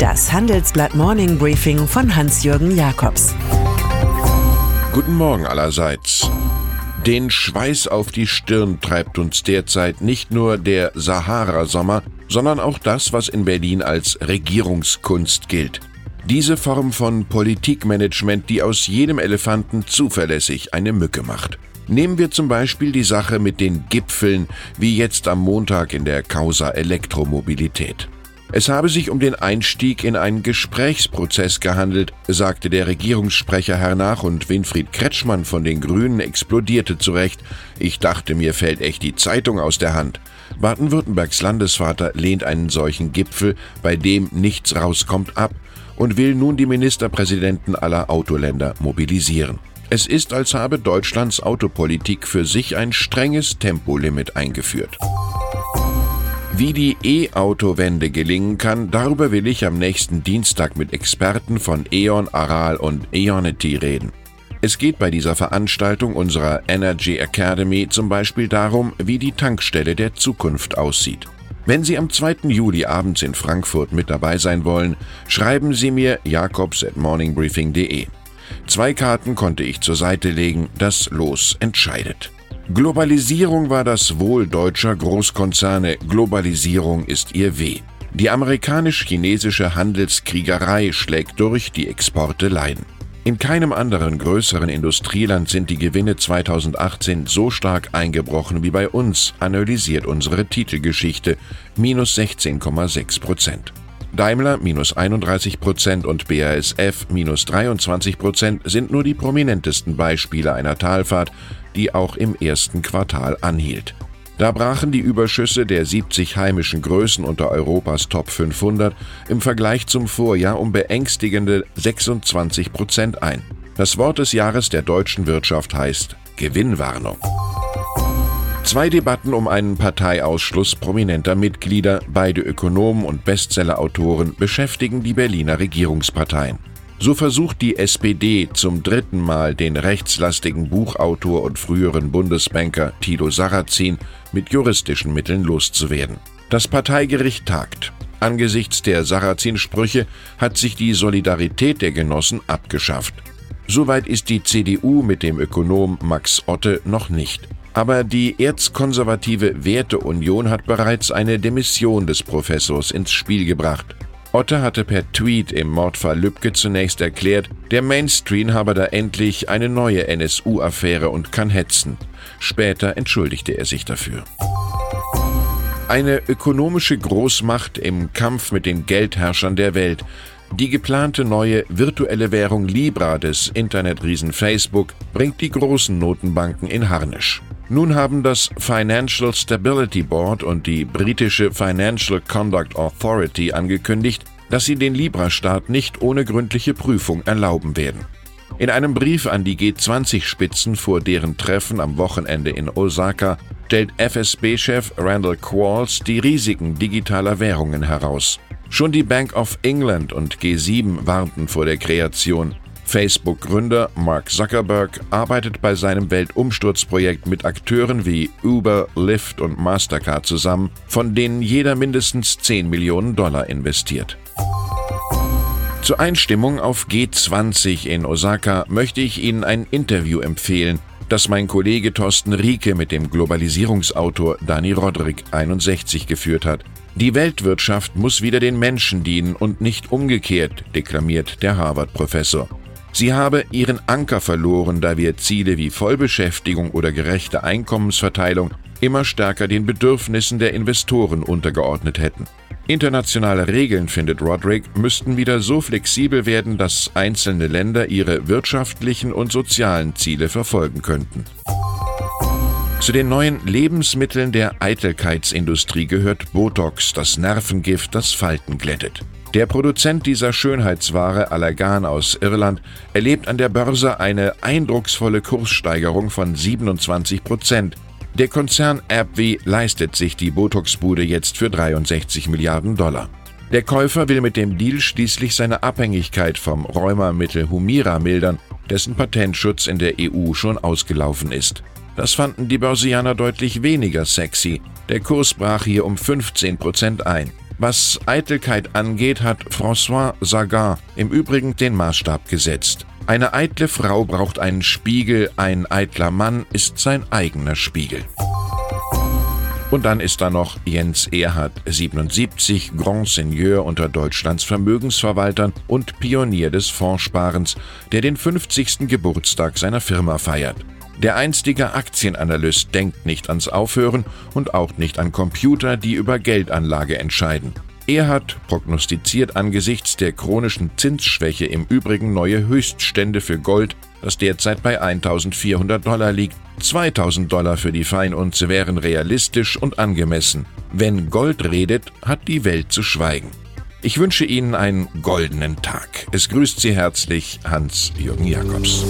Das Handelsblatt Morning Briefing von Hans-Jürgen Jakobs. Guten Morgen allerseits. Den Schweiß auf die Stirn treibt uns derzeit nicht nur der Sahara-Sommer, sondern auch das, was in Berlin als Regierungskunst gilt. Diese Form von Politikmanagement, die aus jedem Elefanten zuverlässig eine Mücke macht. Nehmen wir zum Beispiel die Sache mit den Gipfeln, wie jetzt am Montag in der Causa Elektromobilität. Es habe sich um den Einstieg in einen Gesprächsprozess gehandelt, sagte der Regierungssprecher hernach und Winfried Kretschmann von den Grünen explodierte zurecht. Ich dachte, mir fällt echt die Zeitung aus der Hand. Baden-Württembergs Landesvater lehnt einen solchen Gipfel, bei dem nichts rauskommt, ab und will nun die Ministerpräsidenten aller Autoländer mobilisieren. Es ist, als habe Deutschlands Autopolitik für sich ein strenges Tempolimit eingeführt. Wie die E-Auto-Wende gelingen kann, darüber will ich am nächsten Dienstag mit Experten von E.ON, Aral und Ionity reden. Es geht bei dieser Veranstaltung unserer Energy Academy zum Beispiel darum, wie die Tankstelle der Zukunft aussieht. Wenn Sie am 2. Juli abends in Frankfurt mit dabei sein wollen, schreiben Sie mir jakobs at morningbriefing.de. Zwei Karten konnte ich zur Seite legen, das Los entscheidet. Globalisierung war das Wohl deutscher Großkonzerne, Globalisierung ist ihr Weh. Die amerikanisch-chinesische Handelskriegerei schlägt durch, die Exporte leiden. In keinem anderen größeren Industrieland sind die Gewinne 2018 so stark eingebrochen wie bei uns, analysiert unsere Titelgeschichte, minus 16,6 Prozent. Daimler minus 31 Prozent und BASF minus 23 Prozent sind nur die prominentesten Beispiele einer Talfahrt, die auch im ersten Quartal anhielt. Da brachen die Überschüsse der 70 heimischen Größen unter Europas Top 500 im Vergleich zum Vorjahr um beängstigende 26 Prozent ein. Das Wort des Jahres der deutschen Wirtschaft heißt Gewinnwarnung. Zwei Debatten um einen Parteiausschluss prominenter Mitglieder, beide Ökonomen und Bestsellerautoren, beschäftigen die Berliner Regierungsparteien. So versucht die SPD zum dritten Mal den rechtslastigen Buchautor und früheren Bundesbanker Tilo Sarrazin mit juristischen Mitteln loszuwerden. Das Parteigericht tagt. Angesichts der Sarrazin-Sprüche hat sich die Solidarität der Genossen abgeschafft. Soweit ist die CDU mit dem Ökonom Max Otte noch nicht. Aber die erzkonservative Werteunion hat bereits eine Demission des Professors ins Spiel gebracht. Otte hatte per Tweet im Mordfall Lübcke zunächst erklärt, der Mainstream habe da endlich eine neue NSU-Affäre und kann hetzen. Später entschuldigte er sich dafür. Eine ökonomische Großmacht im Kampf mit den Geldherrschern der Welt. Die geplante neue virtuelle Währung Libra des Internetriesen Facebook bringt die großen Notenbanken in Harnisch. Nun haben das Financial Stability Board und die britische Financial Conduct Authority angekündigt, dass sie den Libra-Staat nicht ohne gründliche Prüfung erlauben werden. In einem Brief an die G20-Spitzen vor deren Treffen am Wochenende in Osaka stellt FSB-Chef Randall Qualls die Risiken digitaler Währungen heraus. Schon die Bank of England und G7 warnten vor der Kreation. Facebook-Gründer Mark Zuckerberg arbeitet bei seinem Weltumsturzprojekt mit Akteuren wie Uber, Lyft und Mastercard zusammen, von denen jeder mindestens 10 Millionen Dollar investiert. Zur Einstimmung auf G20 in Osaka möchte ich Ihnen ein Interview empfehlen, das mein Kollege Thorsten Rieke mit dem Globalisierungsautor Dani Rodrik 61 geführt hat. Die Weltwirtschaft muss wieder den Menschen dienen und nicht umgekehrt, deklamiert der Harvard-Professor. Sie habe ihren Anker verloren, da wir Ziele wie Vollbeschäftigung oder gerechte Einkommensverteilung immer stärker den Bedürfnissen der Investoren untergeordnet hätten. Internationale Regeln, findet Roderick, müssten wieder so flexibel werden, dass einzelne Länder ihre wirtschaftlichen und sozialen Ziele verfolgen könnten. Zu den neuen Lebensmitteln der Eitelkeitsindustrie gehört Botox, das Nervengift, das Falten glättet. Der Produzent dieser Schönheitsware Allergan aus Irland erlebt an der Börse eine eindrucksvolle Kurssteigerung von 27 Prozent. Der Konzern AbbVie leistet sich die Botox-Bude jetzt für 63 Milliarden Dollar. Der Käufer will mit dem Deal schließlich seine Abhängigkeit vom Rheumamittel Humira mildern, dessen Patentschutz in der EU schon ausgelaufen ist. Das fanden die Börsianer deutlich weniger sexy. Der Kurs brach hier um 15 Prozent ein. Was Eitelkeit angeht, hat François Sagan im Übrigen den Maßstab gesetzt. Eine eitle Frau braucht einen Spiegel, ein eitler Mann ist sein eigener Spiegel. Und dann ist da noch Jens Erhard, 77, Grand Seigneur unter Deutschlands Vermögensverwaltern und Pionier des Fondssparens, der den 50. Geburtstag seiner Firma feiert. Der einstige Aktienanalyst denkt nicht ans Aufhören und auch nicht an Computer, die über Geldanlage entscheiden. Er hat prognostiziert angesichts der chronischen Zinsschwäche im Übrigen neue Höchststände für Gold, das derzeit bei 1400 Dollar liegt. 2000 Dollar für die Feinunze wären realistisch und angemessen. Wenn Gold redet, hat die Welt zu schweigen. Ich wünsche Ihnen einen goldenen Tag. Es grüßt Sie herzlich Hans-Jürgen Jakobs.